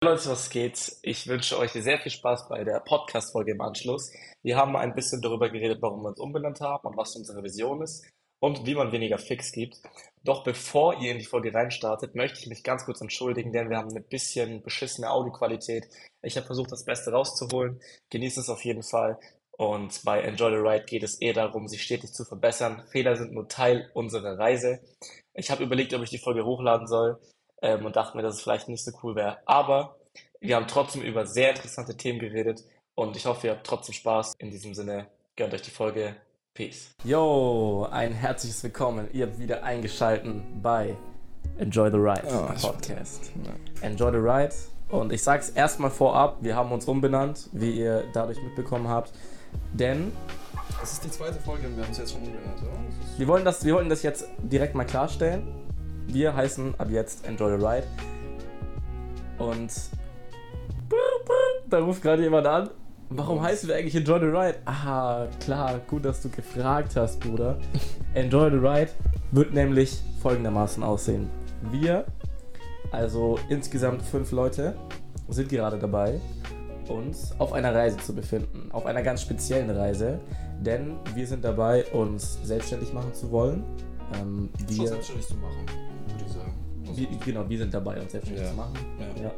Leute, was geht? Ich wünsche euch sehr viel Spaß bei der Podcast-Folge im Anschluss. Wir haben ein bisschen darüber geredet, warum wir uns umbenannt haben und was unsere Vision ist und wie man weniger Fix gibt. Doch bevor ihr in die Folge reinstartet, möchte ich mich ganz kurz entschuldigen, denn wir haben eine bisschen beschissene Audioqualität. Ich habe versucht, das Beste rauszuholen. Genießt es auf jeden Fall. Und bei Enjoy the Ride geht es eher darum, sich stetig zu verbessern. Fehler sind nur Teil unserer Reise. Ich habe überlegt, ob ich die Folge hochladen soll ähm, und dachte mir, dass es vielleicht nicht so cool wäre. Aber wir haben trotzdem über sehr interessante Themen geredet und ich hoffe, ihr habt trotzdem Spaß. In diesem Sinne, gönnt euch die Folge. Peace. Yo, ein herzliches Willkommen. Ihr habt wieder eingeschaltet bei Enjoy the Ride oh, Podcast. Enjoy the Ride. Und ich sage es erstmal vorab, wir haben uns umbenannt, wie ihr dadurch mitbekommen habt. Denn. Das ist die zweite Folge und wir haben es jetzt schon umbenannt, oder? Wir, wollen das, wir wollten das jetzt direkt mal klarstellen. Wir heißen ab jetzt Enjoy the Ride. Und da ruft gerade jemand an. Warum heißen wir eigentlich Enjoy the Ride? Ah, klar, gut, dass du gefragt hast, Bruder. Enjoy the Ride wird nämlich folgendermaßen aussehen. Wir, also insgesamt fünf Leute, sind gerade dabei, uns auf einer Reise zu befinden. Auf einer ganz speziellen Reise, denn wir sind dabei, uns selbstständig machen zu wollen. Ähm, wir, selbstständig zu machen, wir, genau, wir sind dabei, uns selbstständig ja. zu machen. Ja. ja.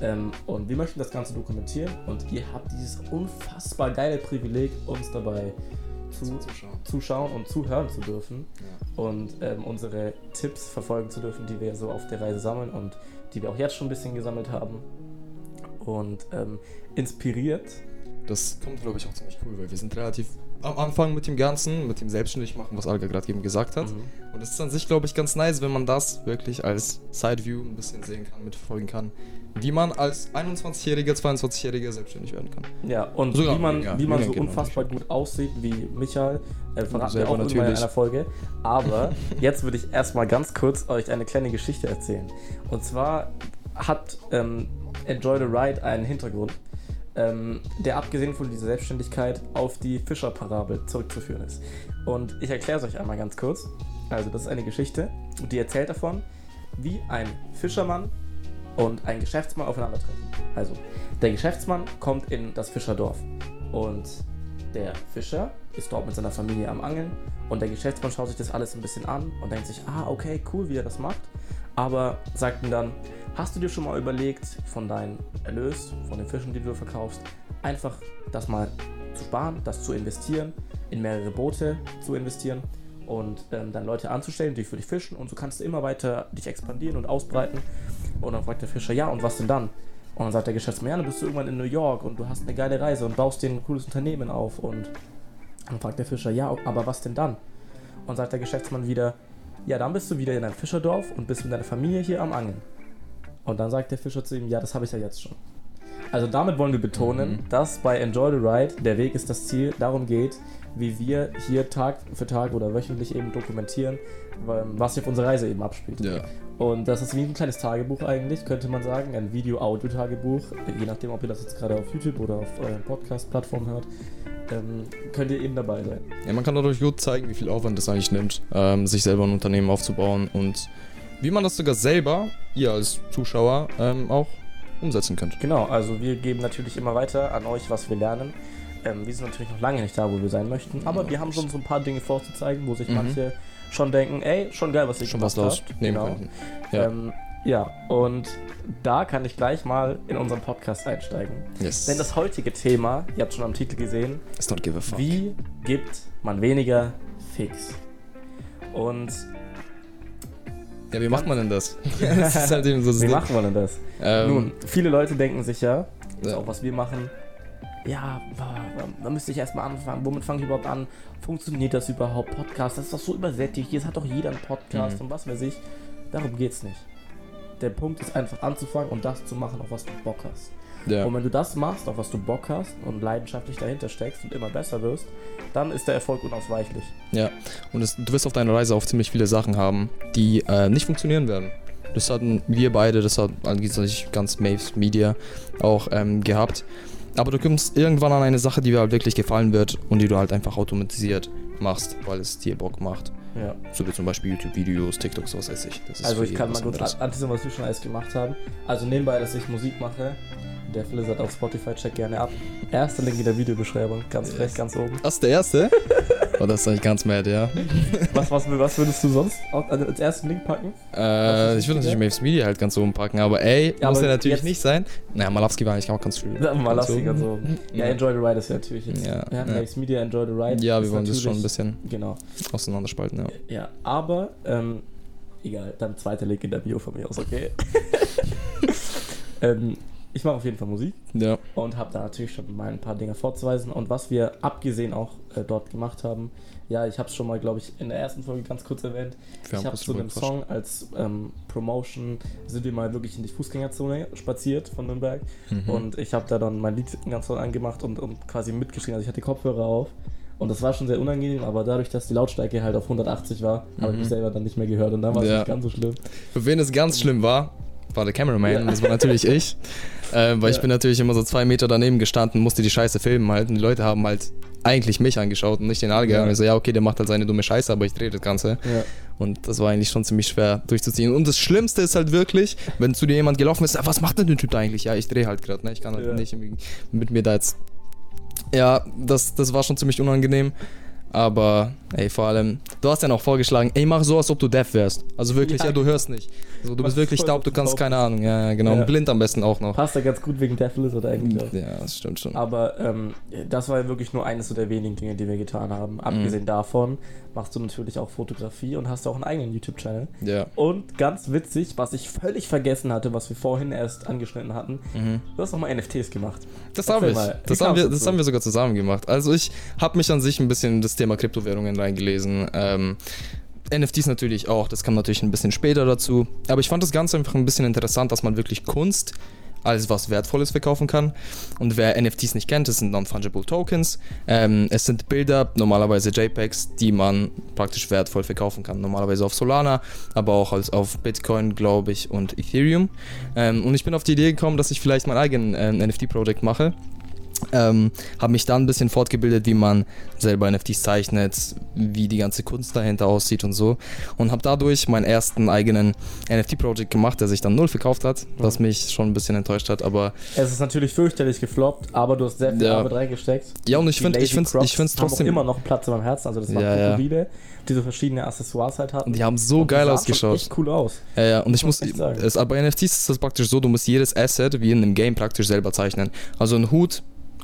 Ähm, und wir möchten das Ganze dokumentieren und ihr habt dieses unfassbar geile Privileg, uns dabei zu, zuschauen. zuschauen und zuhören zu dürfen ja. und ähm, unsere Tipps verfolgen zu dürfen, die wir so auf der Reise sammeln und die wir auch jetzt schon ein bisschen gesammelt haben. Und ähm, inspiriert. Das kommt, glaube ich, auch ziemlich cool, weil wir sind relativ am Anfang mit dem Ganzen, mit dem Selbstständigmachen, was Alga gerade eben gesagt hat. Mhm. Und es ist an sich, glaube ich, ganz nice, wenn man das wirklich als Sideview ein bisschen sehen kann, mitverfolgen kann wie man als 21-Jähriger, 22-Jähriger selbstständig werden kann. Ja, und Sogar, wie man, ja, wie man so unfassbar gut aussieht wie Michael, äh, verraten wir auch natürlich. in einer Folge. Aber jetzt würde ich erstmal ganz kurz euch eine kleine Geschichte erzählen. Und zwar hat ähm, Enjoy the Ride einen Hintergrund, ähm, der abgesehen von dieser Selbstständigkeit auf die Fischer-Parabel zurückzuführen ist. Und ich erkläre es euch einmal ganz kurz. Also, das ist eine Geschichte, die erzählt davon, wie ein Fischermann und ein Geschäftsmann aufeinandertreffen. Also, der Geschäftsmann kommt in das Fischerdorf und der Fischer ist dort mit seiner Familie am Angeln und der Geschäftsmann schaut sich das alles ein bisschen an und denkt sich, ah, okay, cool, wie er das macht, aber sagt ihm dann, hast du dir schon mal überlegt, von deinem Erlös, von den Fischen, die du verkaufst, einfach das mal zu sparen, das zu investieren, in mehrere Boote zu investieren und ähm, dann Leute anzustellen, die für dich fischen und so kannst du immer weiter dich expandieren und ausbreiten. Und dann fragt der Fischer, ja, und was denn dann? Und dann sagt der Geschäftsmann, ja, dann bist du irgendwann in New York und du hast eine geile Reise und baust dir ein cooles Unternehmen auf. Und dann fragt der Fischer, ja, aber was denn dann? Und sagt der Geschäftsmann wieder, ja, dann bist du wieder in deinem Fischerdorf und bist mit deiner Familie hier am Angeln. Und dann sagt der Fischer zu ihm, ja, das habe ich ja jetzt schon. Also damit wollen wir betonen, mhm. dass bei Enjoy the Ride der Weg ist das Ziel, darum geht, wie wir hier Tag für Tag oder wöchentlich eben dokumentieren, was sich auf unserer Reise eben abspielt. Ja. Und das ist wie ein kleines Tagebuch eigentlich, könnte man sagen, ein Video-Audio-Tagebuch, je nachdem, ob ihr das jetzt gerade auf YouTube oder auf euren Podcast-Plattform hört. Ähm, könnt ihr eben dabei sein. Ja, man kann dadurch gut zeigen, wie viel Aufwand es eigentlich nimmt, ähm, sich selber ein Unternehmen aufzubauen und wie man das sogar selber, ihr als Zuschauer, ähm, auch umsetzen könnt. Genau, also wir geben natürlich immer weiter an euch, was wir lernen. Ähm, wir sind natürlich noch lange nicht da, wo wir sein möchten, aber ja, wir haben schon so ein paar Dinge vorzuzeigen, wo sich mhm. manche schon denken, ey, schon geil, was ich schon was los nehmen genau. könnten. Ja. Ähm, ja, und da kann ich gleich mal in unseren Podcast einsteigen. Yes. Denn das heutige Thema, ihr habt schon am Titel gesehen, wie gibt man weniger Fix? Und ja, wie macht man denn das? das ist halt eben so wie macht man denn das? Ähm, Nun, viele Leute denken sich ja, ja. auch was wir machen, ja, da müsste ich erstmal anfangen. Womit fange ich überhaupt an? Funktioniert das überhaupt? Podcast, das ist doch so übersättigt. Jetzt hat doch jeder einen Podcast mhm. und was weiß ich. Darum geht's nicht. Der Punkt ist einfach anzufangen und das zu machen, auf was du Bock hast. Ja. Und wenn du das machst, auf was du Bock hast und leidenschaftlich dahinter steckst und immer besser wirst, dann ist der Erfolg unausweichlich. Ja, und es, du wirst auf deiner Reise auch ziemlich viele Sachen haben, die äh, nicht funktionieren werden. Das hatten wir beide, das hat eigentlich ganz Maves Media auch ähm, gehabt. Aber du kommst irgendwann an eine Sache, die dir halt wirklich gefallen wird und die du halt einfach automatisiert machst, weil es dir Bock macht. Ja. So wie zum Beispiel YouTube-Videos, TikToks, was weiß ich. also ich kann mal kurz anteasern, was wir schon alles gemacht haben. Also nebenbei, dass ich Musik mache, der Flizzard auf Spotify, check gerne ab. Erster Link in der Videobeschreibung, ganz yes. recht, ganz oben. Das ist der erste? oh, das ist eigentlich ganz mad, ja. was, was, was würdest du sonst als ersten Link packen? Äh, ich würde natürlich Maves Media halt ganz oben packen, aber ey, ja, muss aber ja natürlich nicht sein. Naja, Malowski war eigentlich auch ganz schön. Ja, Malowski ganz oben. Ja, Enjoy the Ride ist ja natürlich jetzt. Ja, ja, Maves Media, Enjoy the Ride. Ja, wir wollen das schon ein bisschen genau. auseinanderspalten, ja. Ja, aber, ähm, egal, dann zweiter Link in der Bio von mir aus, okay? ähm, ich mache auf jeden Fall Musik. Ja. Und habe da natürlich schon mal ein paar Dinge vorzuweisen. Und was wir abgesehen auch äh, dort gemacht haben, ja, ich habe es schon mal, glaube ich, in der ersten Folge ganz kurz erwähnt. Wir ich habe zu einem Song als ähm, Promotion sind wir mal wirklich in die Fußgängerzone spaziert von Nürnberg. Mhm. Und ich habe da dann mein Lied ganz toll angemacht und, und quasi mitgeschrieben. Also ich hatte die Kopfhörer auf. Und das war schon sehr unangenehm, aber dadurch, dass die Lautstärke halt auf 180 war, mhm. habe ich mich selber dann nicht mehr gehört. Und dann war es ja. nicht ganz so schlimm. Für wen es ganz schlimm war, war der Cameraman, ja. das war natürlich ich. Äh, weil ja. ich bin natürlich immer so zwei Meter daneben gestanden, musste die Scheiße filmen halt. Und die Leute haben halt eigentlich mich angeschaut und nicht den Alge. Ja. Und ich so, ja, okay, der macht halt seine dumme Scheiße, aber ich drehe das Ganze. Ja. Und das war eigentlich schon ziemlich schwer durchzuziehen. Und das Schlimmste ist halt wirklich, wenn zu dir jemand gelaufen ist, was macht denn der Typ da eigentlich? Ja, ich drehe halt gerade, ne? Ich kann halt ja. nicht mit mir da jetzt. Ja, das, das war schon ziemlich unangenehm. Aber, ey, vor allem, du hast ja noch vorgeschlagen, ey, mach so, als ob du deaf wärst. Also wirklich, ja, ja du hörst nicht. Also, du bist wirklich taub, du kannst keine Ahnung. Ja, genau. Ja. Und blind am besten auch noch. Passt ja ganz gut wegen Deafness oder eigentlich auch. Ja, das stimmt schon. Aber ähm, das war ja wirklich nur eines der wenigen Dinge, die wir getan haben. Abgesehen mhm. davon machst du natürlich auch Fotografie und hast auch einen eigenen YouTube-Channel. Ja. Und ganz witzig, was ich völlig vergessen hatte, was wir vorhin erst angeschnitten hatten, mhm. du hast nochmal NFTs gemacht. Das habe ich. Das, haben wir, das haben wir sogar zusammen gemacht. Also ich habe mich an sich ein bisschen in das Thema Kryptowährungen reingelesen. Ähm, NFTs natürlich auch, das kam natürlich ein bisschen später dazu. Aber ich fand das Ganze einfach ein bisschen interessant, dass man wirklich Kunst als was Wertvolles verkaufen kann. Und wer NFTs nicht kennt, das sind Non-Fungible Tokens. Ähm, es sind Bilder, normalerweise JPEGs, die man praktisch wertvoll verkaufen kann. Normalerweise auf Solana, aber auch als auf Bitcoin, glaube ich, und Ethereum. Ähm, und ich bin auf die Idee gekommen, dass ich vielleicht mein eigenes äh, NFT-Projekt mache. Ähm, habe mich dann ein bisschen fortgebildet, wie man selber NFTs zeichnet, wie die ganze Kunst dahinter aussieht und so. Und habe dadurch meinen ersten eigenen NFT-Projekt gemacht, der sich dann null verkauft hat, was mich schon ein bisschen enttäuscht hat. Aber es ist natürlich fürchterlich gefloppt, aber du hast sehr viel ja. Arbeit reingesteckt. Ja, und ich finde ich finde ich finde es trotzdem immer noch Platz in meinem Herzen. Also das war ja, Krokodile, die so verschiedene Accessoires halt hatten. Die haben so geil ausgeschaut. Echt cool aus. Ja, ja. Und ich muss, es, bei NFTs ist das praktisch so, du musst jedes Asset wie in einem Game praktisch selber zeichnen. Also ein Hut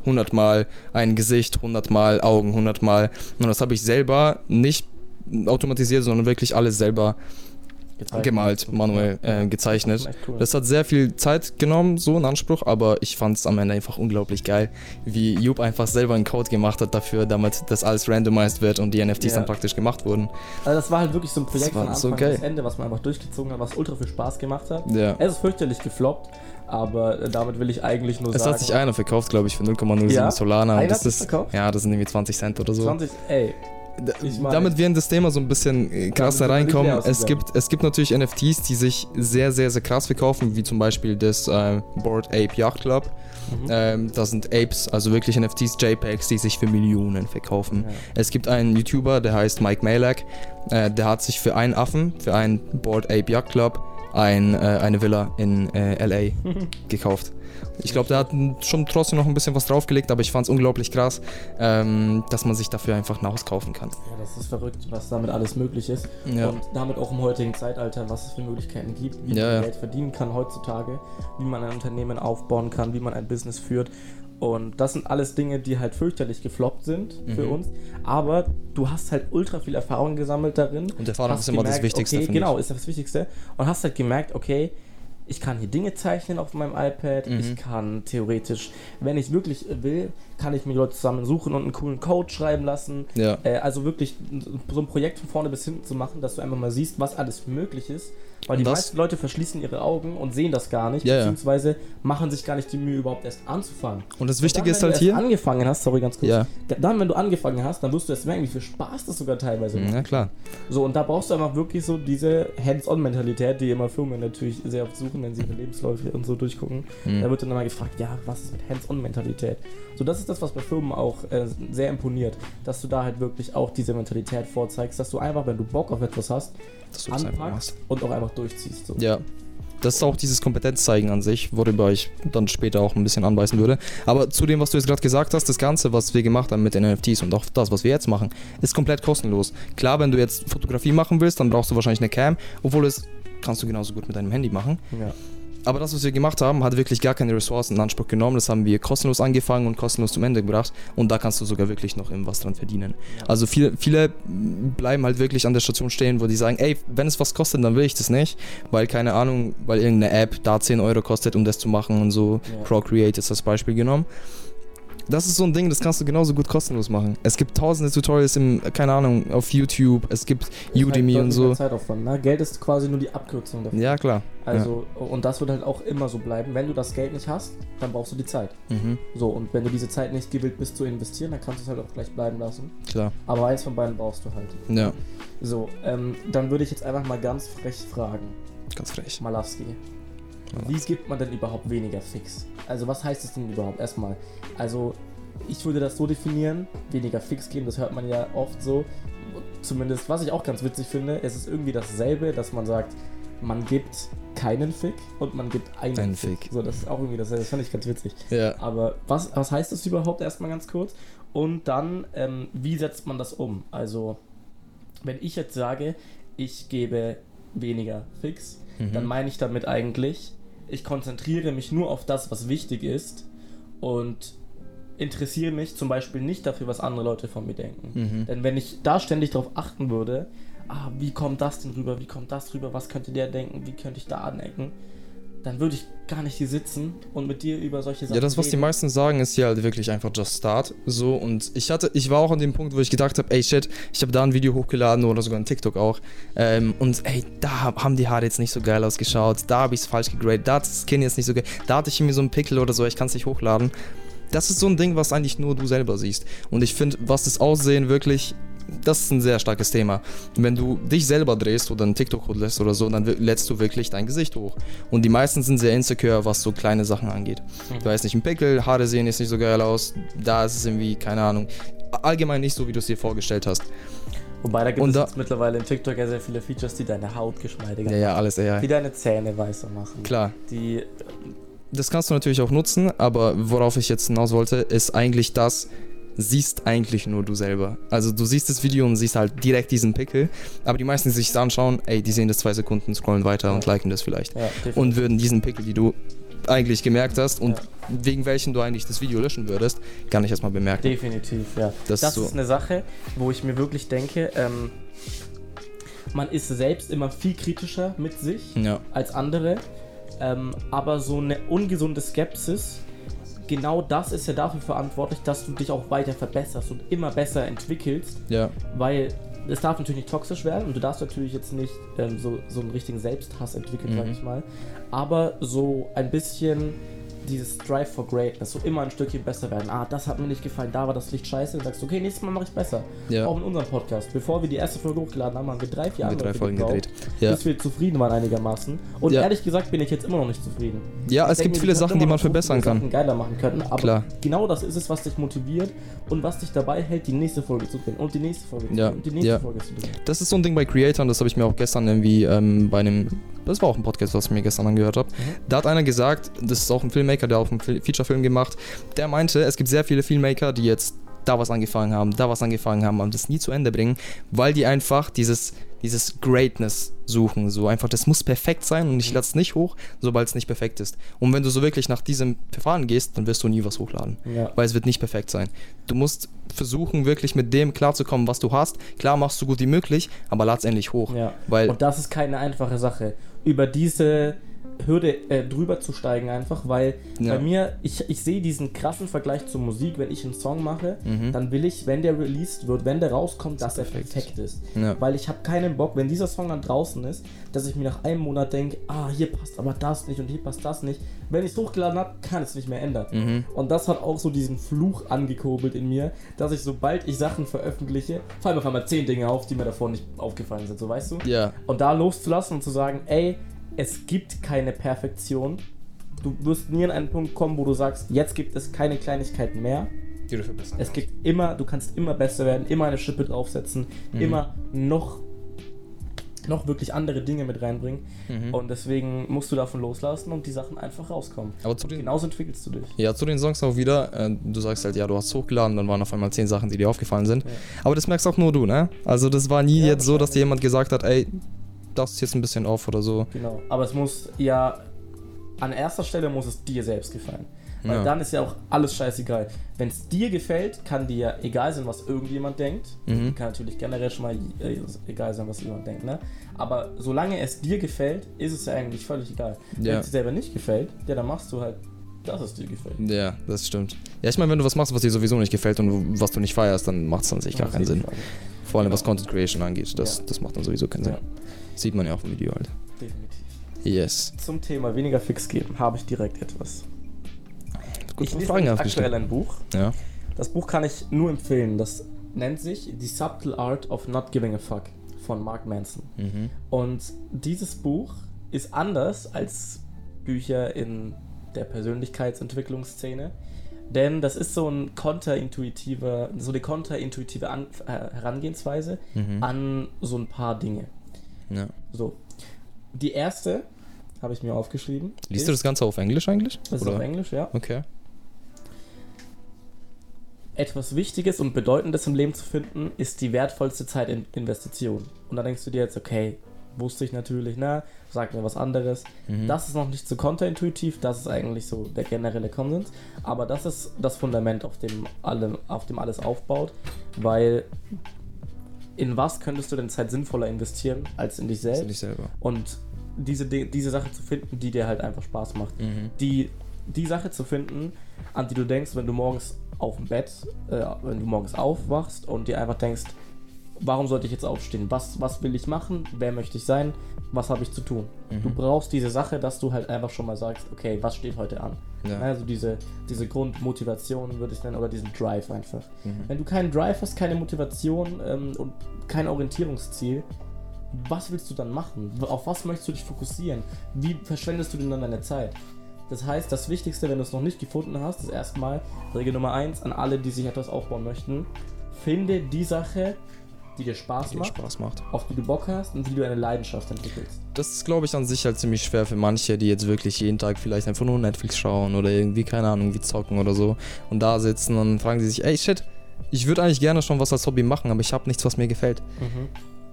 100 Mal ein Gesicht, 100 Mal Augen, 100 Mal. Und das habe ich selber nicht automatisiert, sondern wirklich alles selber gezeichnet. gemalt, manuell äh, gezeichnet. Das, cool. das, hat sehr viel Zeit genommen, so in Anspruch, aber ich fand es am Ende einfach unglaublich geil, wie Jupp einfach selber einen Code gemacht hat dafür, damit das alles randomized wird und die NFTs ja. dann praktisch gemacht wurden. Also das war halt wirklich so ein Projekt von Anfang so bis Ende, was man einfach durchgezogen hat, was ultra viel Spaß gemacht hat. Ja. Es ist fürchterlich gefloppt, aber damit will ich eigentlich nur es sagen. Es hat sich einer verkauft, glaube ich, für 0,07 ja? Solana. Einer das ist, verkauft? Ja, das sind irgendwie 20 Cent oder so. 20, ey. Ich mein, damit wir in das Thema so ein bisschen äh, krasser reinkommen, es gibt, es gibt natürlich NFTs, die sich sehr, sehr, sehr krass verkaufen, wie zum Beispiel das äh, Board Ape Yacht Club. Mhm. Ähm, das sind Apes, also wirklich NFTs, JPEGs, die sich für Millionen verkaufen. Ja. Es gibt einen YouTuber, der heißt Mike Malak, äh, der hat sich für einen Affen, für einen Board Ape Yacht Club, ein, äh, eine Villa in äh, LA gekauft. Ich glaube, der hat schon trotzdem noch ein bisschen was draufgelegt, aber ich fand es unglaublich krass, ähm, dass man sich dafür einfach ein Haus kaufen kann. Ja, das ist verrückt, was damit alles möglich ist. Ja. Und damit auch im heutigen Zeitalter, was es für Möglichkeiten gibt, wie ja, man Geld verdienen kann heutzutage, wie man ein Unternehmen aufbauen kann, wie man ein Business führt. Und das sind alles Dinge, die halt fürchterlich gefloppt sind für mhm. uns. Aber du hast halt ultra viel Erfahrung gesammelt darin. Und Erfahrung ist immer gemerkt, das Wichtigste. Okay, genau, ist das Wichtigste. Und hast halt gemerkt, okay, ich kann hier Dinge zeichnen auf meinem iPad. Mhm. Ich kann theoretisch, wenn ich wirklich will, kann ich mir Leute zusammen suchen und einen coolen Code schreiben lassen. Ja. Äh, also wirklich so ein Projekt von vorne bis hinten zu machen, dass du einfach mal siehst, was alles möglich ist Weil und die meisten Leute verschließen ihre Augen und sehen das gar nicht, ja, beziehungsweise machen sich gar nicht die Mühe, überhaupt erst anzufangen. Und das Wichtige und dann, ist halt hier. Wenn du angefangen hast, sorry ganz kurz. Ja. Dann, wenn du angefangen hast, dann wirst du erst merken, wie viel Spaß das sogar teilweise macht. Ja, klar. So, und da brauchst du einfach wirklich so diese Hands-on-Mentalität, die immer Firmen natürlich sehr oft suchen, wenn sie ihre Lebensläufe und so durchgucken. Mhm. Da wird dann immer gefragt, ja, was ist mit Hands-on-Mentalität? So, das ist das, was bei Firmen auch äh, sehr imponiert, dass du da halt wirklich auch diese Mentalität vorzeigst, dass du einfach, wenn du Bock auf etwas hast, anpackst und auch einfach durchziehst. So. Ja. Das ist auch dieses Kompetenzzeigen an sich, worüber ich dann später auch ein bisschen anbeißen würde. Aber zu dem, was du jetzt gerade gesagt hast, das Ganze, was wir gemacht haben mit den NFTs und auch das, was wir jetzt machen, ist komplett kostenlos. Klar, wenn du jetzt Fotografie machen willst, dann brauchst du wahrscheinlich eine Cam, obwohl es kannst du genauso gut mit deinem Handy machen. Ja. Aber das, was wir gemacht haben, hat wirklich gar keine Ressourcen in Anspruch genommen. Das haben wir kostenlos angefangen und kostenlos zum Ende gebracht. Und da kannst du sogar wirklich noch was dran verdienen. Also viele, viele bleiben halt wirklich an der Station stehen, wo die sagen, ey, wenn es was kostet, dann will ich das nicht. Weil, keine Ahnung, weil irgendeine App da 10 Euro kostet, um das zu machen und so. Ja. Procreate ist das Beispiel genommen. Das ist so ein Ding, das kannst du genauso gut kostenlos machen. Es gibt tausende Tutorials im, keine Ahnung, auf YouTube, es gibt Udemy und so. Zeitaufwand, ne? Geld ist quasi nur die Abkürzung dafür. Ja, klar. Also, ja. und das wird halt auch immer so bleiben. Wenn du das Geld nicht hast, dann brauchst du die Zeit. Mhm. So, und wenn du diese Zeit nicht gewillt bist zu investieren, dann kannst du es halt auch gleich bleiben lassen. Klar. Aber eins von beiden brauchst du halt. Ja. So, ähm, dann würde ich jetzt einfach mal ganz frech fragen. Ganz frech. Malawski. Wie gibt man denn überhaupt weniger fix? Also was heißt es denn überhaupt erstmal? Also ich würde das so definieren, weniger fix geben, das hört man ja oft so. Zumindest, was ich auch ganz witzig finde, es ist irgendwie dasselbe, dass man sagt, man gibt keinen Fick und man gibt einen Ein Fick. Fick. So, das ist auch irgendwie dasselbe, das fand ich ganz witzig. Ja. Aber was, was heißt das überhaupt erstmal ganz kurz? Und dann, ähm, wie setzt man das um? Also, wenn ich jetzt sage, ich gebe weniger Fix, mhm. dann meine ich damit eigentlich, ich konzentriere mich nur auf das, was wichtig ist und interessiere mich zum Beispiel nicht dafür, was andere Leute von mir denken. Mhm. Denn wenn ich da ständig darauf achten würde, ah, wie kommt das denn rüber, wie kommt das rüber, was könnte der denken, wie könnte ich da anecken, dann würde ich gar nicht hier sitzen und mit dir über solche Sachen. Ja, das, was reden. die meisten sagen, ist ja halt wirklich einfach just start. So, und ich hatte, ich war auch an dem Punkt, wo ich gedacht habe, ey shit, ich habe da ein Video hochgeladen oder sogar ein TikTok auch. Ähm, und ey, da haben die Haare jetzt nicht so geil ausgeschaut, da habe ich es falsch gegradet, da hat das Skin jetzt nicht so geil, da hatte ich irgendwie so einen Pickel oder so, ich kann es nicht hochladen. Das ist so ein Ding, was eigentlich nur du selber siehst. Und ich finde, was das Aussehen wirklich das ist ein sehr starkes Thema. Wenn du dich selber drehst oder einen TikTok lässt oder so, dann lädst du wirklich dein Gesicht hoch. Und die meisten sind sehr insecure, was so kleine Sachen angeht. Mhm. Du hast nicht ein Pickel, Haare sehen jetzt nicht so geil aus, da ist es irgendwie, keine Ahnung, allgemein nicht so, wie du es dir vorgestellt hast. Wobei da gibt und es da, mittlerweile in TikTok ja sehr viele Features, die deine Haut geschmeidiger machen. Ja, ja, alles eher. Die deine Zähne weißer machen. Klar. Die das kannst du natürlich auch nutzen, aber worauf ich jetzt hinaus wollte, ist eigentlich das, siehst eigentlich nur du selber. Also du siehst das Video und siehst halt direkt diesen Pickel, aber die meisten, die sich das anschauen, ey, die sehen das zwei Sekunden, scrollen weiter ja. und liken das vielleicht. Ja, und würden diesen Pickel, die du eigentlich gemerkt hast und ja. wegen welchen du eigentlich das Video löschen würdest, gar nicht erstmal bemerken. Definitiv, ja. Das, das ist, so. ist, eine Sache, wo ich mir wirklich denke, ähm, man ist selbst immer viel kritischer mit sich als andere ähm, aber so eine ungesunde Skepsis, genau das ist ja dafür verantwortlich, dass du dich auch weiter verbesserst und immer besser entwickelst. Ja. Weil es darf natürlich nicht toxisch werden und du darfst natürlich jetzt nicht ähm, so, so einen richtigen Selbsthass entwickeln, mhm. sag ich mal. Aber so ein bisschen dieses Strive for Greatness, so immer ein Stückchen besser werden. Ah, das hat mir nicht gefallen, da war das Licht scheiße. Dann sagst du, okay, nächstes Mal mache ich besser. Ja. Auch in unserem Podcast. Bevor wir die erste Folge hochgeladen haben, haben wir drei, vier andere Folgen gedreht. Ja. Bis wir zufrieden waren einigermaßen. Und ja. ehrlich gesagt bin ich jetzt immer noch nicht zufrieden. Ja, ich es gibt viele Sachen, die man verbessern kann. Sachen geiler machen könnten. Aber Klar. genau das ist es, was dich motiviert und was dich dabei hält, die nächste Folge zu drehen und die nächste Folge zu drehen und die nächste Folge zu drehen. Das ist so ein Ding bei Creatoren, das habe ich mir auch gestern irgendwie ähm, bei einem das war auch ein Podcast, was ich mir gestern angehört habe. Mhm. Da hat einer gesagt, das ist auch ein Filmmaker, der auch einen Featurefilm gemacht, der meinte, es gibt sehr viele Filmmaker, die jetzt da was angefangen haben, da was angefangen haben und das nie zu Ende bringen, weil die einfach dieses, dieses Greatness suchen. So einfach, das muss perfekt sein und ich lade es nicht hoch, sobald es nicht perfekt ist. Und wenn du so wirklich nach diesem Verfahren gehst, dann wirst du nie was hochladen. Ja. Weil es wird nicht perfekt sein. Du musst versuchen, wirklich mit dem klarzukommen, was du hast. Klar machst du gut wie möglich, aber lad es endlich hoch. Ja. Weil und das ist keine einfache Sache. Über diese Hürde äh, drüber zu steigen einfach, weil ja. bei mir, ich, ich sehe diesen krassen Vergleich zur Musik, wenn ich einen Song mache, mhm. dann will ich, wenn der released wird, wenn der rauskommt, dass er perfekt ist. Ja. Weil ich habe keinen Bock, wenn dieser Song dann draußen ist, dass ich mir nach einem Monat denke, ah, hier passt aber das nicht und hier passt das nicht. Wenn ich es hochgeladen habe, kann es nicht mehr ändern. Mhm. Und das hat auch so diesen Fluch angekurbelt in mir, dass ich, sobald ich Sachen veröffentliche, fallen mir auf einmal zehn Dinge auf, die mir davor nicht aufgefallen sind, so weißt du? Ja. Und da loszulassen und zu sagen, ey, es gibt keine Perfektion. Du wirst nie an einen Punkt kommen, wo du sagst, jetzt gibt es keine Kleinigkeiten mehr. Die du verbessern Es gibt immer, du kannst immer besser werden, immer eine Schippe draufsetzen, mhm. immer noch noch wirklich andere Dinge mit reinbringen. Mhm. Und deswegen musst du davon loslassen und die Sachen einfach rauskommen. Aber zu den, genauso entwickelst du dich. Ja, zu den Songs auch wieder. Äh, du sagst halt, ja, du hast hochgeladen, dann waren auf einmal zehn Sachen, die dir aufgefallen sind. Ja. Aber das merkst auch nur du, ne? Also das war nie ja, jetzt so, dass dir jemand gesagt hat, ey, das jetzt ein bisschen auf oder so. Genau. Aber es muss ja an erster Stelle muss es dir selbst gefallen. Weil ja. dann ist ja auch alles scheißegal. Wenn es dir gefällt, kann dir ja egal sein, was irgendjemand denkt. Mhm. Kann natürlich generell schon mal äh, egal sein, was jemand denkt, ne? Aber solange es dir gefällt, ist es ja eigentlich völlig egal. Ja. Wenn es dir selber nicht gefällt, ja, dann machst du halt dass es dir gefällt. Ja, das stimmt. Ja, ich meine, wenn du was machst, was dir sowieso nicht gefällt und was du nicht feierst, dann macht es an sich gar keinen Sinn. Vor allem, genau. was Content Creation angeht. Das, ja. das macht dann sowieso keinen Sinn. Ja. Sieht man ja auch im Video halt. Definitiv. Yes. Zum Thema weniger fix geben habe ich direkt etwas. Gut, ich lese aktuell ein Buch. Ja. Das Buch kann ich nur empfehlen. Das nennt sich The Subtle Art of Not Giving a Fuck von Mark Manson. Mhm. Und dieses Buch ist anders als Bücher in der Persönlichkeitsentwicklungsszene. Denn das ist so ein konterintuitiver, so eine konterintuitive An äh, Herangehensweise mhm. an so ein paar Dinge. Ja. So. Die erste habe ich mir aufgeschrieben. Liest ist, du das Ganze auf Englisch eigentlich? Das Oder? ist auf Englisch, ja. Okay. Etwas Wichtiges und Bedeutendes im Leben zu finden, ist die wertvollste Zeitinvestition. Und da denkst du dir jetzt, okay, wusste ich natürlich, na, sag mir was anderes. Mhm. Das ist noch nicht so konterintuitiv, das ist eigentlich so der generelle Konsens. Aber das ist das Fundament, auf dem, alle, auf dem alles aufbaut, weil in was könntest du denn Zeit sinnvoller investieren als in dich selbst? In dich selber. Und diese, diese Sache zu finden, die dir halt einfach Spaß macht. Mhm. Die, die Sache zu finden, an die du denkst, wenn du morgens auf dem Bett, äh, wenn du morgens aufwachst und dir einfach denkst, warum sollte ich jetzt aufstehen? Was, was will ich machen? Wer möchte ich sein? Was habe ich zu tun? Mhm. Du brauchst diese Sache, dass du halt einfach schon mal sagst, okay, was steht heute an? Ja. Also diese, diese Grundmotivation würde ich nennen oder diesen Drive einfach. Mhm. Wenn du keinen Drive hast, keine Motivation ähm, und kein Orientierungsziel, was willst du dann machen? Auf was möchtest du dich fokussieren? Wie verschwendest du denn dann deine Zeit? Das heißt, das Wichtigste, wenn du es noch nicht gefunden hast, ist erstmal Regel Nummer 1 an alle, die sich etwas aufbauen möchten. Finde die Sache, die dir Spaß, die macht, Spaß macht, auf die du Bock hast und wie du eine Leidenschaft entwickelst. Das ist, glaube ich, an sich halt ziemlich schwer für manche, die jetzt wirklich jeden Tag vielleicht einfach nur Netflix schauen oder irgendwie, keine Ahnung, wie zocken oder so und da sitzen und fragen sie sich, ey, shit, ich würde eigentlich gerne schon was als Hobby machen, aber ich habe nichts, was mir gefällt. Mhm.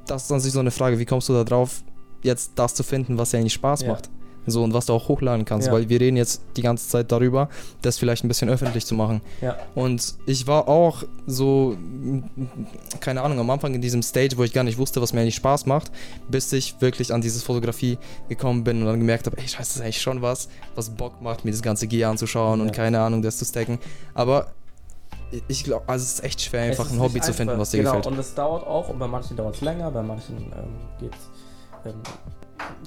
Das ist an sich so eine Frage, wie kommst du da drauf, jetzt das zu finden, was dir eigentlich Spaß ja. macht? So, und was du auch hochladen kannst, ja. weil wir reden jetzt die ganze Zeit darüber, das vielleicht ein bisschen öffentlich zu machen. Ja. Und ich war auch so, keine Ahnung, am Anfang in diesem Stage, wo ich gar nicht wusste, was mir eigentlich Spaß macht, bis ich wirklich an diese Fotografie gekommen bin und dann gemerkt habe, ey, scheiße, das ist eigentlich schon was, was Bock macht, mir das ganze Gear anzuschauen ja. und keine Ahnung, das zu stacken. Aber ich glaube, also es ist echt schwer, einfach ein Hobby zu finden, was dir genau, gefällt. Und es dauert auch, und bei manchen dauert es länger, bei manchen ähm, geht es ähm,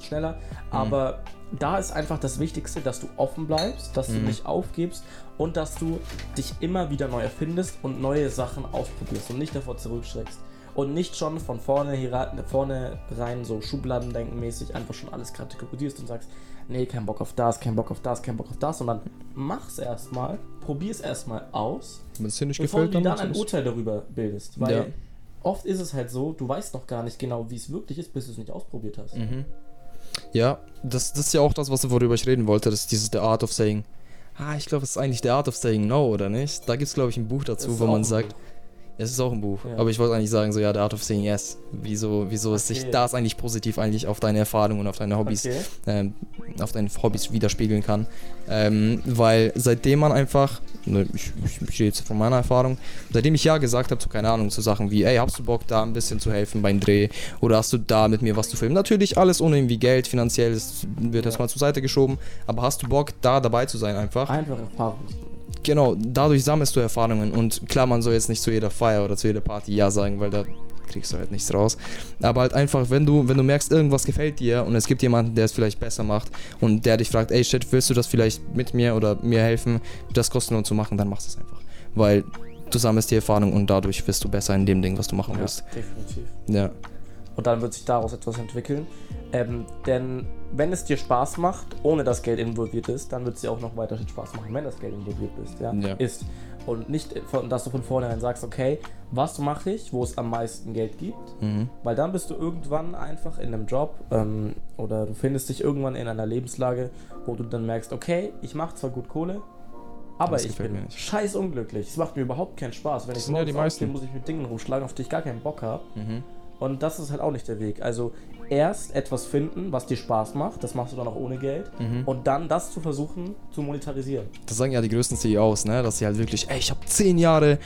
schneller. Mhm. Aber da ist einfach das Wichtigste, dass du offen bleibst, dass du mhm. nicht aufgibst und dass du dich immer wieder neu erfindest und neue Sachen ausprobierst und nicht davor zurückschreckst. Und nicht schon von vorne, hier, vorne rein so Schubladendenkenmäßig einfach schon alles kategorisierst und sagst, nee, kein Bock auf das, kein Bock auf das, kein Bock auf das, sondern mach's erstmal, probier's erstmal aus, Wenn es dir nicht bevor gefällt, du dann ein Urteil darüber bildest. Weil ja. oft ist es halt so, du weißt noch gar nicht genau, wie es wirklich ist, bis du es nicht ausprobiert hast. Mhm. Ja, das, das ist ja auch das, was worüber ich reden wollte. Das ist dieses The Art of Saying. Ah, ich glaube, es ist eigentlich The Art of Saying No, oder nicht? Da gibt es, glaube ich, ein Buch dazu, wo man sagt. Es ist auch ein Buch. Ja. Aber ich wollte eigentlich sagen, so ja, The Art of Saying Yes. Wieso, wieso okay. es sich das eigentlich positiv eigentlich auf deine Erfahrungen und auf deine Hobbys, okay. ähm, auf deine Hobbys widerspiegeln kann. Ähm, weil seitdem man einfach, ne, ich, ich, ich jetzt von meiner Erfahrung, seitdem ich ja gesagt habe, so keine Ahnung, zu Sachen wie, ey, hast du Bock da ein bisschen zu helfen beim Dreh oder hast du da mit mir was zu filmen? Natürlich alles ohne irgendwie Geld, finanziell, das wird ja. erstmal zur Seite geschoben, aber hast du Bock da dabei zu sein einfach? Einfach Erfahrung genau, dadurch sammelst du Erfahrungen und klar, man soll jetzt nicht zu jeder Feier oder zu jeder Party Ja sagen, weil da kriegst du halt nichts raus. Aber halt einfach, wenn du, wenn du merkst, irgendwas gefällt dir und es gibt jemanden, der es vielleicht besser macht und der dich fragt, ey Shit, willst du das vielleicht mit mir oder mir helfen, das kostenlos zu machen, dann machst du es einfach. Weil du sammelst die Erfahrung und dadurch wirst du besser in dem Ding, was du machen ja, willst. Definitiv. Ja. Und dann wird sich daraus etwas entwickeln. Ähm, denn wenn es dir Spaß macht, ohne dass Geld involviert ist, dann wird es dir auch noch weiter Spaß machen, wenn das Geld involviert ist, ja? ja. ist. Und nicht, dass du von vornherein sagst, okay, was mache ich, wo es am meisten Geld gibt? Mhm. Weil dann bist du irgendwann einfach in einem Job ähm, oder du findest dich irgendwann in einer Lebenslage, wo du dann merkst, okay, ich mache zwar gut Kohle, aber das ich bin scheiß unglücklich. Es macht mir überhaupt keinen Spaß. Wenn das ich morgens ja aufstehe, muss ich mit Dingen rumschlagen, auf die ich gar keinen Bock habe. Mhm. Und das ist halt auch nicht der Weg. Also erst etwas finden, was dir Spaß macht, das machst du dann auch ohne Geld, mhm. und dann das zu versuchen zu monetarisieren. Das sagen ja die größten CEOs, ne? dass sie halt wirklich, ey, ich habe zehn Jahre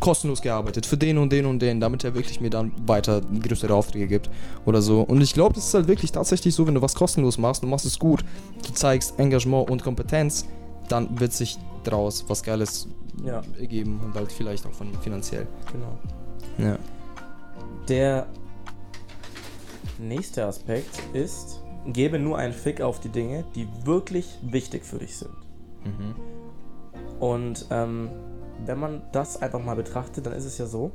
kostenlos gearbeitet für den und den und den, damit er wirklich mir dann weiter größere Aufträge gibt oder so. Und ich glaube, das ist halt wirklich tatsächlich so, wenn du was kostenlos machst und machst es gut, du zeigst Engagement und Kompetenz, dann wird sich daraus was Geiles ja. ergeben und halt vielleicht auch von finanziell. Genau. Ja. Der nächste Aspekt ist, gebe nur einen Fick auf die Dinge, die wirklich wichtig für dich sind. Mhm. Und ähm, wenn man das einfach mal betrachtet, dann ist es ja so,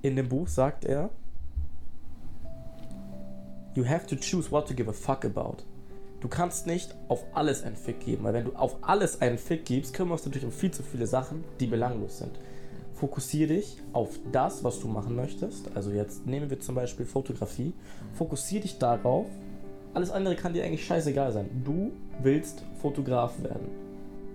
in dem Buch sagt er, You have to choose what to give a fuck about. Du kannst nicht auf alles einen Fick geben, weil wenn du auf alles einen Fick gibst, kümmerst du dich um viel zu viele Sachen, die belanglos sind fokussiere dich auf das, was du machen möchtest. Also jetzt nehmen wir zum Beispiel Fotografie. Fokussiere dich darauf. Alles andere kann dir eigentlich scheißegal sein. Du willst Fotograf werden.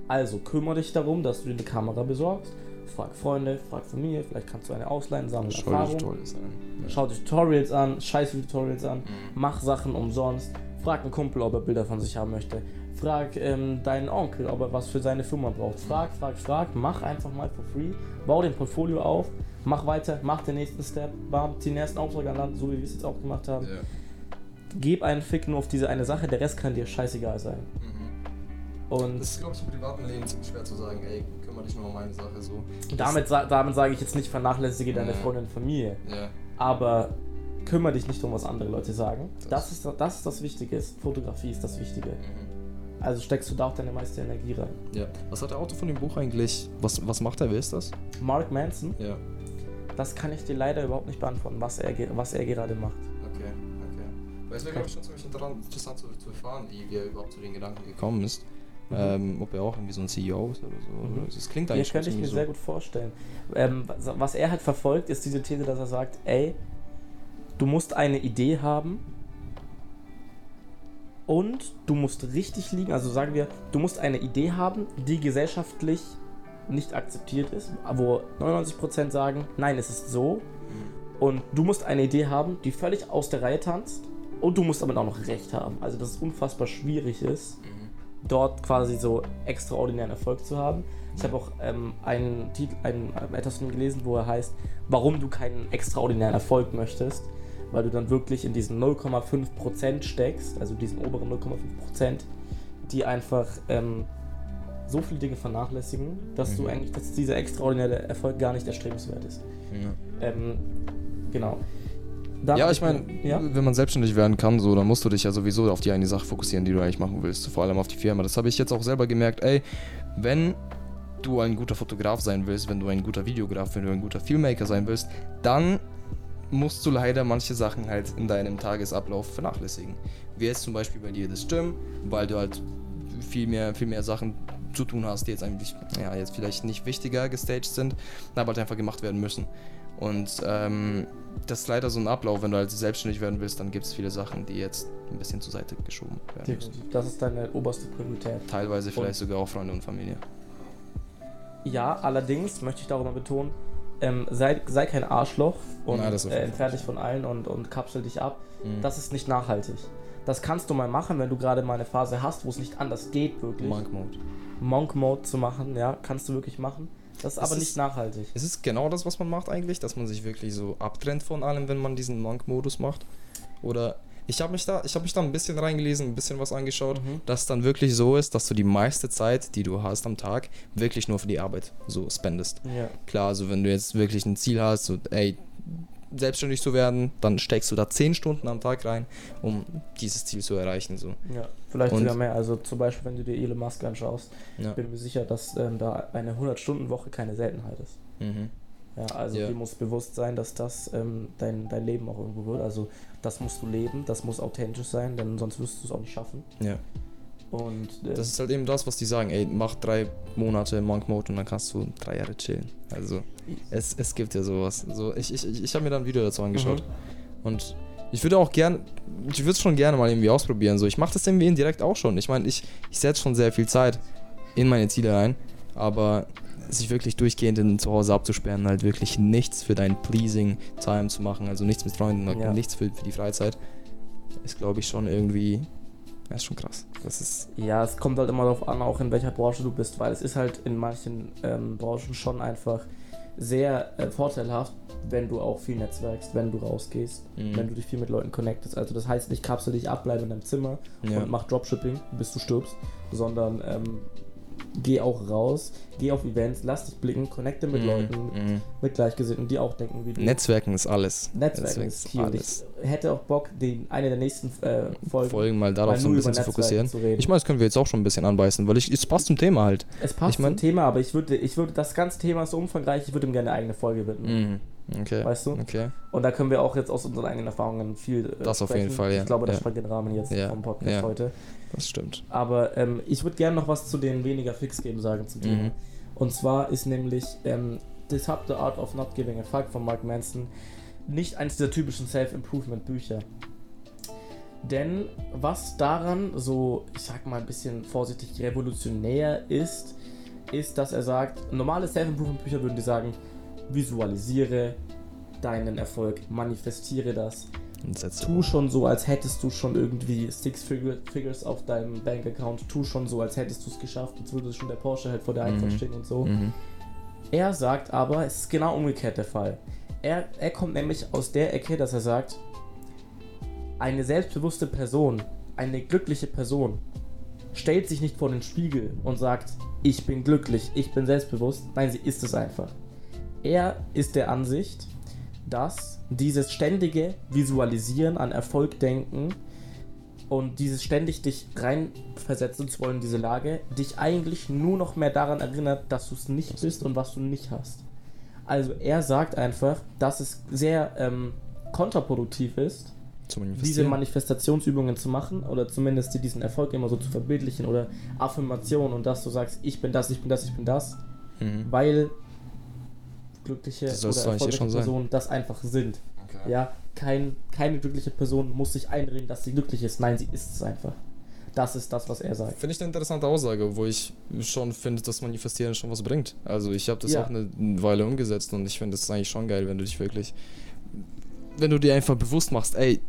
Also kümmere dich darum, dass du dir eine Kamera besorgst. Frag Freunde, frag Familie, vielleicht kannst du eine ausleihen, sammle Schau Erfahrung. Tutorials an. Schau dir Tutorials an, scheiß Tutorials an, mhm. mach Sachen umsonst. Frag einen Kumpel, ob er Bilder von sich haben möchte. Frag ähm, deinen Onkel, ob er was für seine Firma braucht. Frag, frag, frag. Mach einfach mal for free. Bau den Portfolio auf. Mach weiter. Mach den nächsten Step. Bam, den ersten Auftrag an Land, so wie wir es jetzt auch gemacht haben. Ja. Gib einen Fick nur auf diese eine Sache. Der Rest kann dir scheißegal sein. Mhm. Und das ist, glaube ich, im privaten Leben ziemlich schwer zu sagen, ey, kümmere dich nur um meine Sache so. Damit, sa damit sage ich jetzt nicht, vernachlässige deine Freundin und Familie. Ja. Aber kümmere dich nicht um, was andere Leute sagen. Das, das, ist, das ist das Wichtige. Fotografie ist das Wichtige. Mhm. Also steckst du da auch deine meiste Energie rein. Ja. Was hat der Autor von dem Buch eigentlich? Was, was macht er? Wer ist das? Mark Manson. Ja. Das kann ich dir leider überhaupt nicht beantworten, was er, was er gerade macht. Okay, okay. Weil es wäre, glaube ich, schon ziemlich interessant zu, zu erfahren, wie wir überhaupt zu den Gedanken gekommen ist. Mhm. Ähm, ob er auch irgendwie so ein CEO ist oder so. Mhm. Das klingt eigentlich ja, könnte ich mir so. sehr gut vorstellen. Ähm, was er halt verfolgt, ist diese These, dass er sagt, ey, du musst eine Idee haben, und du musst richtig liegen, also sagen wir, du musst eine Idee haben, die gesellschaftlich nicht akzeptiert ist, wo 99% sagen, nein, es ist so. Und du musst eine Idee haben, die völlig aus der Reihe tanzt. Und du musst damit auch noch Recht haben. Also, dass es unfassbar schwierig ist, dort quasi so extraordinären Erfolg zu haben. Ich habe auch ähm, einen Titel, einen, etwas von gelesen, wo er heißt, warum du keinen extraordinären Erfolg möchtest weil du dann wirklich in diesen 0,5% steckst, also diesen oberen 0,5%, die einfach ähm, so viele Dinge vernachlässigen, dass mhm. du eigentlich, dass dieser extraordinäre Erfolg gar nicht erstrebenswert ist. Ja. Ähm, genau. Dann, ja, ich meine, ja? wenn man selbstständig werden kann, so, dann musst du dich ja sowieso auf die eine Sache fokussieren, die du eigentlich machen willst. Vor allem auf die Firma. Das habe ich jetzt auch selber gemerkt. Ey, wenn du ein guter Fotograf sein willst, wenn du ein guter Videograf, wenn du ein guter Filmmaker sein willst, dann musst du leider manche Sachen halt in deinem Tagesablauf vernachlässigen. Wie jetzt zum Beispiel bei dir das Gym, weil du halt viel mehr, viel mehr Sachen zu tun hast, die jetzt eigentlich, ja, jetzt vielleicht nicht wichtiger gestaged sind, aber halt einfach gemacht werden müssen. Und ähm, das ist leider so ein Ablauf, wenn du halt selbstständig werden willst, dann gibt es viele Sachen, die jetzt ein bisschen zur Seite geschoben werden müssen. Das ist deine oberste Priorität. Teilweise vielleicht und sogar auch Freunde und Familie. Ja, allerdings möchte ich darüber betonen, ähm, sei, sei kein Arschloch und Nein, äh, entferne dich von allen und, und kapsel dich ab. Mhm. Das ist nicht nachhaltig. Das kannst du mal machen, wenn du gerade mal eine Phase hast, wo es nicht anders geht, wirklich. Monk Mode. Monk Mode zu machen, ja, kannst du wirklich machen. Das ist es aber nicht nachhaltig. Es ist genau das, was man macht eigentlich, dass man sich wirklich so abtrennt von allem, wenn man diesen Monk-Modus macht. Oder ich habe mich da, ich habe mich da ein bisschen reingelesen, ein bisschen was angeschaut, mhm. dass es dann wirklich so ist, dass du die meiste Zeit, die du hast am Tag, wirklich nur für die Arbeit so spendest. Ja. Klar, also wenn du jetzt wirklich ein Ziel hast, so, ey, selbstständig zu werden, dann steckst du da 10 Stunden am Tag rein, um dieses Ziel zu erreichen. So. Ja, vielleicht und sogar mehr. Also zum Beispiel, wenn du dir Elon Musk anschaust, ja. bin mir sicher, dass ähm, da eine 100-Stunden-Woche keine Seltenheit ist. Mhm. Ja, also ja. dir muss bewusst sein, dass das ähm, dein, dein Leben auch irgendwo wird. Also das musst du leben, das muss authentisch sein, denn sonst wirst du es auch nicht schaffen. Ja. Und äh, das ist halt eben das, was die sagen, ey, mach drei Monate Monk Mode und dann kannst du drei Jahre chillen. Also es, es gibt ja sowas. So, ich ich, ich habe mir da ein Video dazu angeschaut. Mhm. Und ich würde auch gern, ich würde es schon gerne mal irgendwie ausprobieren. So, ich mache das irgendwie indirekt auch schon. Ich meine, ich, ich setze schon sehr viel Zeit in meine Ziele rein, aber sich wirklich durchgehend in zu Hause abzusperren, halt wirklich nichts für dein Pleasing Time zu machen, also nichts mit Freunden, ja. nichts für, für die Freizeit, ist glaube ich schon irgendwie, das ist schon krass. Das ist ja, es kommt halt immer darauf an, auch in welcher Branche du bist, weil es ist halt in manchen ähm, Branchen schon einfach sehr äh, vorteilhaft, wenn du auch viel netzwerkst, wenn du rausgehst, mhm. wenn du dich viel mit Leuten connectest. Also das heißt nicht kapsel dich ab, bleib in deinem Zimmer ja. und mach Dropshipping, bis du stirbst, sondern ähm, geh auch raus, geh auf Events, lass dich blicken, connecte mit mm, Leuten, mm. mit Gleichgesinnten, die auch denken wie du. Netzwerken ist alles. Netzwerken, Netzwerken ist key. Alles. ich hätte auch Bock, den, eine der nächsten äh, Folgen, Folgen mal darauf so ein bisschen zu fokussieren. Zu ich meine, das können wir jetzt auch schon ein bisschen anbeißen, weil ich, es passt zum Thema halt. Es passt ich mein, zum Thema, aber ich würde, ich würde, das ganze Thema ist so umfangreich, ich würde ihm gerne eine eigene Folge widmen. Mm. Okay. Weißt du? Okay. Und da können wir auch jetzt aus unseren eigenen Erfahrungen viel. Äh, das auf jeden Fall, ja. Ich glaube, das ja. sprengt den Rahmen jetzt ja. vom Podcast ja. heute. Das stimmt. Aber ähm, ich würde gerne noch was zu den weniger Fix-Geben sagen zum Thema. Mhm. Und zwar ist nämlich ähm, Disrupt the Art of Not Giving a Fuck von Mark Manson nicht eines der typischen Self-Improvement-Bücher. Denn was daran so, ich sag mal ein bisschen vorsichtig revolutionär ist, ist, dass er sagt, normale Self-Improvement-Bücher würden die sagen, visualisiere deinen Erfolg, manifestiere das. Tu schon so, als hättest du schon irgendwie Six Figures auf deinem Bank-Account. Tu schon so, als hättest du es geschafft, als würde schon der Porsche halt vor der Einfahrt mhm. stehen und so. Mhm. Er sagt aber, es ist genau umgekehrt der Fall. Er, er kommt nämlich aus der Ecke, dass er sagt, eine selbstbewusste Person, eine glückliche Person, stellt sich nicht vor den Spiegel und sagt, ich bin glücklich, ich bin selbstbewusst. Nein, sie ist es einfach. Er ist der Ansicht, dass dieses ständige Visualisieren an Erfolg denken und dieses ständig dich reinversetzen zu wollen in diese Lage, dich eigentlich nur noch mehr daran erinnert, dass du es nicht bist und was du nicht hast. Also er sagt einfach, dass es sehr ähm, kontraproduktiv ist, diese Manifestationsübungen zu machen oder zumindest diesen Erfolg immer so zu verbildlichen oder Affirmation und dass du sagst, ich bin das, ich bin das, ich bin das, mhm. weil glückliche das oder erfolgreiche Personen das einfach sind. Okay. Ja, kein, keine glückliche Person muss sich einreden, dass sie glücklich ist. Nein, sie ist es einfach. Das ist das, was er sagt. Finde ich eine interessante Aussage, wo ich schon finde, dass Manifestieren schon was bringt. Also ich habe das ja. auch eine Weile umgesetzt und ich finde es eigentlich schon geil, wenn du dich wirklich, wenn du dir einfach bewusst machst, ey,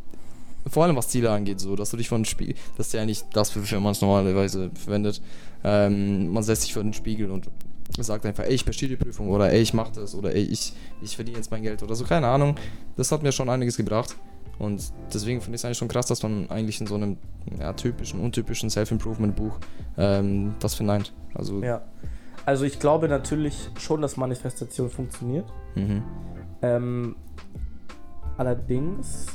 vor allem was Ziele angeht, so, dass du dich von den Spiegel, das ist ja eigentlich das, wofür man es normalerweise verwendet. Ähm, man setzt sich vor den Spiegel und sagt einfach, ey, ich bestehe die Prüfung oder ey, ich mach das oder ey, ich, ich verdiene jetzt mein Geld oder so, keine Ahnung. Das hat mir schon einiges gebracht. Und deswegen finde ich es eigentlich schon krass, dass man eigentlich in so einem ja, typischen, untypischen Self-Improvement-Buch ähm, das verneint. Also, ja. Also ich glaube natürlich schon, dass Manifestation funktioniert. Mhm. Ähm, allerdings,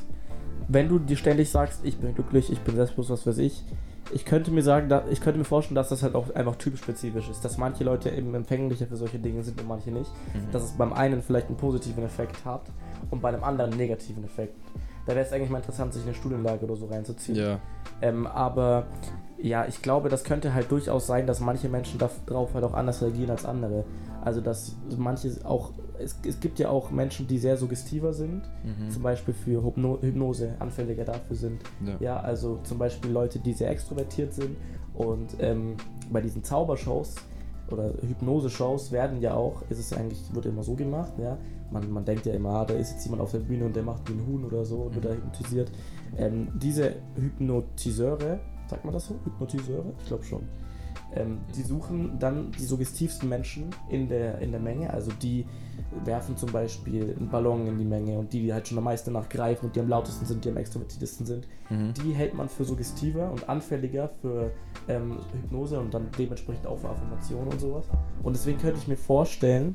wenn du dir ständig sagst, ich bin glücklich, ich bin selbstbewusst, was weiß ich, ich könnte mir sagen, da, ich könnte mir vorstellen, dass das halt auch einfach typspezifisch ist, dass manche Leute eben empfänglicher für solche Dinge sind und manche nicht. Mhm. Dass es beim einen vielleicht einen positiven Effekt hat und bei einem anderen einen negativen Effekt. Da wäre es eigentlich mal interessant, sich eine Studienlage oder so reinzuziehen. Ja. Ähm, aber ja, ich glaube, das könnte halt durchaus sein, dass manche Menschen darauf halt auch anders reagieren als andere. Also, dass manche auch, es, es gibt ja auch Menschen, die sehr suggestiver sind, mhm. zum Beispiel für Hypno Hypnose anfälliger dafür sind. Ja. ja. also zum Beispiel Leute, die sehr extrovertiert sind und ähm, bei diesen Zaubershows oder Hypnose-Shows werden ja auch, ist es eigentlich, wird immer so gemacht, ja. Man, man denkt ja immer, ah, da ist jetzt jemand auf der Bühne und der macht wie ein Huhn oder so, mhm. wird da hypnotisiert. Ähm, diese Hypnotiseure, sagt man das so? Hypnotiseure? Ich glaube schon. Ähm, die suchen dann die suggestivsten Menschen in der, in der Menge, also die werfen zum Beispiel einen Ballon in die Menge und die, die halt schon am meisten nachgreifen und die am lautesten sind, die am extrovertiertesten sind, mhm. die hält man für suggestiver und anfälliger für ähm, Hypnose und dann dementsprechend auch für Affirmation und sowas. Und deswegen könnte ich mir vorstellen,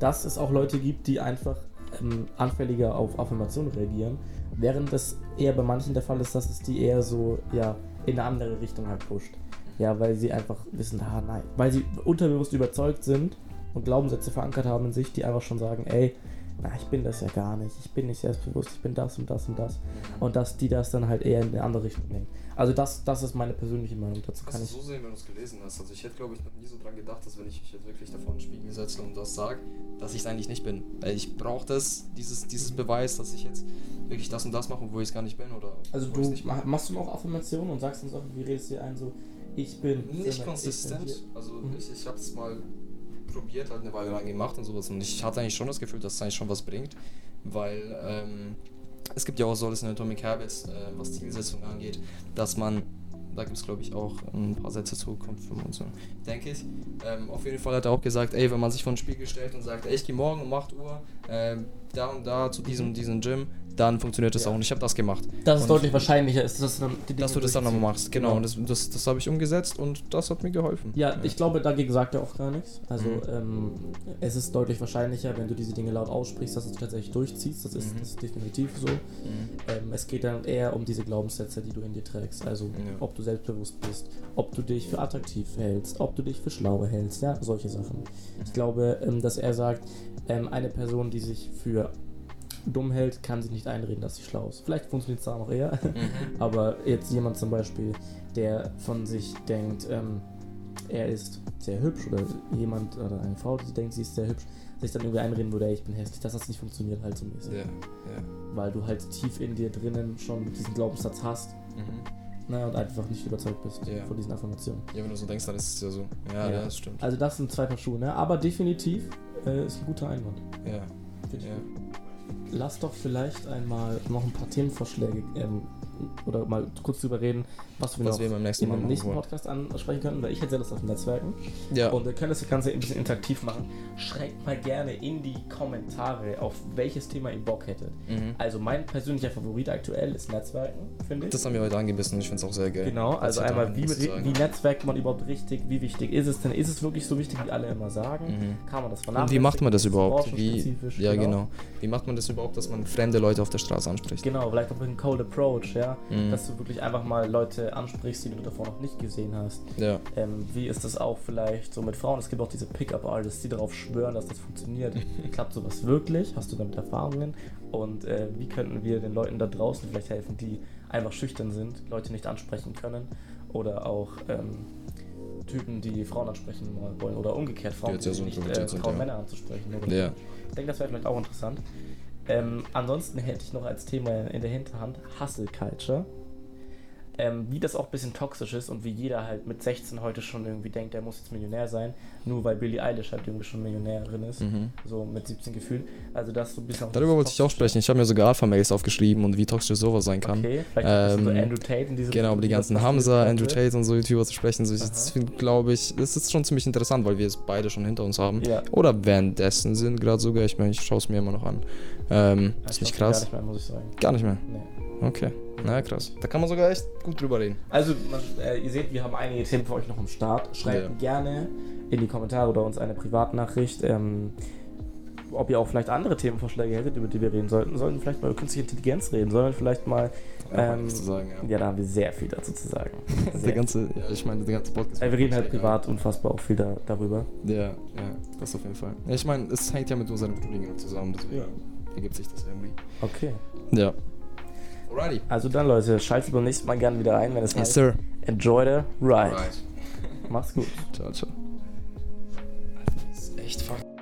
dass es auch Leute gibt, die einfach ähm, anfälliger auf Affirmationen reagieren, während es eher bei manchen der Fall ist, dass es die eher so ja, in eine andere Richtung halt pusht. Ja, weil sie einfach wissen, ah nein, weil sie unterbewusst überzeugt sind und Glaubenssätze verankert haben in sich, die einfach schon sagen, ey, na, ich bin das ja gar nicht, ich bin nicht selbstbewusst, ich bin das und das und das. Und dass die das dann halt eher in eine andere Richtung nehmen. Also das, das ist meine persönliche Meinung dazu. Kannst kann du so sehen, wenn du es gelesen hast. Also ich hätte, glaube ich, noch nie so dran gedacht, dass wenn ich mich jetzt wirklich davor in den Spiegel setze und das sage, dass ich es eigentlich nicht bin. Weil ich brauche das, dieses, dieses Beweis, dass ich jetzt wirklich das und das mache, wo ich es gar nicht bin. Oder also du machst du noch Affirmationen und sagst uns auch, wie redest du dir ein, so ich bin... Nicht konsistent. Also mhm. ich, ich habe es mal probiert, halt eine Weile lang gemacht und sowas. Und ich hatte eigentlich schon das Gefühl, dass es eigentlich schon was bringt, weil ähm, es gibt ja auch so das in Atomic Habits, äh, was Zielsetzung angeht, dass man da gibt es, glaube ich, auch ein paar Sätze zu Konfirm und so, denke ich. Ähm, auf jeden Fall hat er auch gesagt, ey, wenn man sich vor den Spiegel stellt und sagt, ey, ich gehe morgen um 8 Uhr äh, da und da zu diesem, diesem Gym, dann funktioniert das ja. auch. Und ich habe das gemacht. Dass es deutlich wahrscheinlicher ist, dass, dann dass du das dann nochmal machst. Genau, und das, das, das habe ich umgesetzt und das hat mir geholfen. Ja, ich glaube, dagegen sagt er auch gar nichts. Also mhm. ähm, es ist deutlich wahrscheinlicher, wenn du diese Dinge laut aussprichst, dass du tatsächlich durchziehst. Das ist, mhm. das ist definitiv so. Mhm. Ähm, es geht dann eher um diese Glaubenssätze, die du in dir trägst. Also ja. ob du selbstbewusst bist, ob du dich für attraktiv hältst, ob du dich für schlau hältst, ja, solche Sachen. Ich glaube, ähm, dass er sagt, ähm, eine Person, die sich für dumm hält, kann sich nicht einreden, dass sie schlau ist. Vielleicht funktioniert es da noch eher, mhm. aber jetzt jemand zum Beispiel, der von sich denkt, ähm, er ist sehr hübsch oder jemand oder eine Frau, die denkt, sie ist sehr hübsch, sich dann irgendwie einreden würde, ey, ich bin hässlich, dass das nicht funktioniert halt so mäßig. Yeah, yeah. Weil du halt tief in dir drinnen schon diesen Glaubenssatz hast. Mhm. Na, und einfach nicht überzeugt bist yeah. von diesen Affirmationen. Ja, wenn du so denkst, dann ist es ja so. Ja, ja. das stimmt. Also das sind zwei Paar Schuhe, ne? Aber definitiv äh, ist ein guter Einwand. Ja. Finde ich ja. Lass doch vielleicht einmal noch ein paar Themenvorschläge ähm, oder mal kurz drüber reden, was wir was noch wir im nächsten, in dem nächsten Podcast ansprechen könnten, weil ich hätte sehr Lust auf Netzwerken. Ja. Und wir können das Ganze ein bisschen interaktiv machen. Schreibt mal gerne in die Kommentare, auf welches Thema ihr Bock hättet. Mhm. Also mein persönlicher Favorit aktuell ist Netzwerken, finde ich. Das haben wir heute angebissen und ich finde es auch sehr geil. Genau, also einmal, wie, wie netzwerkt man überhaupt richtig, wie wichtig ist es denn? Ist es wirklich so wichtig, wie alle immer sagen? Mhm. Kann man das vernachlässigen? Wie macht man das überhaupt? Wie, ja, genau. genau. Wie macht man das überhaupt, dass man fremde Leute auf der Straße anspricht? Genau, vielleicht auch mit einem Cold Approach, ja mhm. dass du wirklich einfach mal Leute ansprichst, die du davor noch nicht gesehen hast. Ja. Ähm, wie ist das auch vielleicht so mit Frauen? Es gibt auch diese Pickup-Artists, die darauf schwören, dass das funktioniert. Klappt sowas wirklich? Hast du damit Erfahrungen? Und äh, wie könnten wir den Leuten da draußen vielleicht helfen, die einfach schüchtern sind, Leute nicht ansprechen können oder auch ähm, Typen, die Frauen ansprechen wollen oder umgekehrt Frauen, die, ja so nicht äh, trauen, ja. Männer anzusprechen. Ja. Ich denke, das wäre vielleicht auch interessant. Ähm, ansonsten hätte ich noch als Thema in der Hinterhand Hustle Culture ähm, wie das auch ein bisschen toxisch ist und wie jeder halt mit 16 heute schon irgendwie denkt, er muss jetzt Millionär sein, nur weil Billie Eilish halt irgendwie schon Millionärin ist, mhm. so mit 17 gefühlt. Also das so ein bisschen Darüber wollte ich auch sprechen. Ich habe mir sogar Alpha-Mails aufgeschrieben und wie toxisch sowas sein kann. Okay, vielleicht ähm, so Andrew Tate in diese Genau, die ganzen Hamza, Andrew Tate und so YouTuber zu sprechen. So, das glaube ich, das ist schon ziemlich interessant, weil wir es beide schon hinter uns haben. Ja. Oder währenddessen sind gerade sogar. Ich meine, ich schaue es mir immer noch an. Ähm, ja, ist nicht krass. Gar nicht mehr, muss ich sagen. Gar nicht mehr? Nee. Okay. Na krass. Da kann man sogar echt gut drüber reden. Also, man, äh, ihr seht, wir haben einige Themen für euch noch am Start. Schreibt ja. gerne in die Kommentare oder uns eine Privatnachricht, ähm, ob ihr auch vielleicht andere Themenvorschläge hättet, über die wir reden sollten. Sollen wir vielleicht mal über künstliche Intelligenz reden? Sollen wir vielleicht mal. Ähm, sagen, ja. ja. da haben wir sehr viel dazu zu sagen. der ganze, ja, ich meine, der ganze Podcast. wir reden halt privat ja. unfassbar auch viel da, darüber. Ja, ja, das auf jeden Fall. Ja, ich meine, es hängt ja mit unserem Studiengang zusammen, deswegen ergibt sich das irgendwie. Okay. Ja. Alrighty. Also dann, Leute, schaltet beim nächsten Mal gerne wieder ein, wenn es yes, heißt, sir. Enjoy the ride. Alright. Mach's gut. Ciao, ciao. Das ist echt fucking.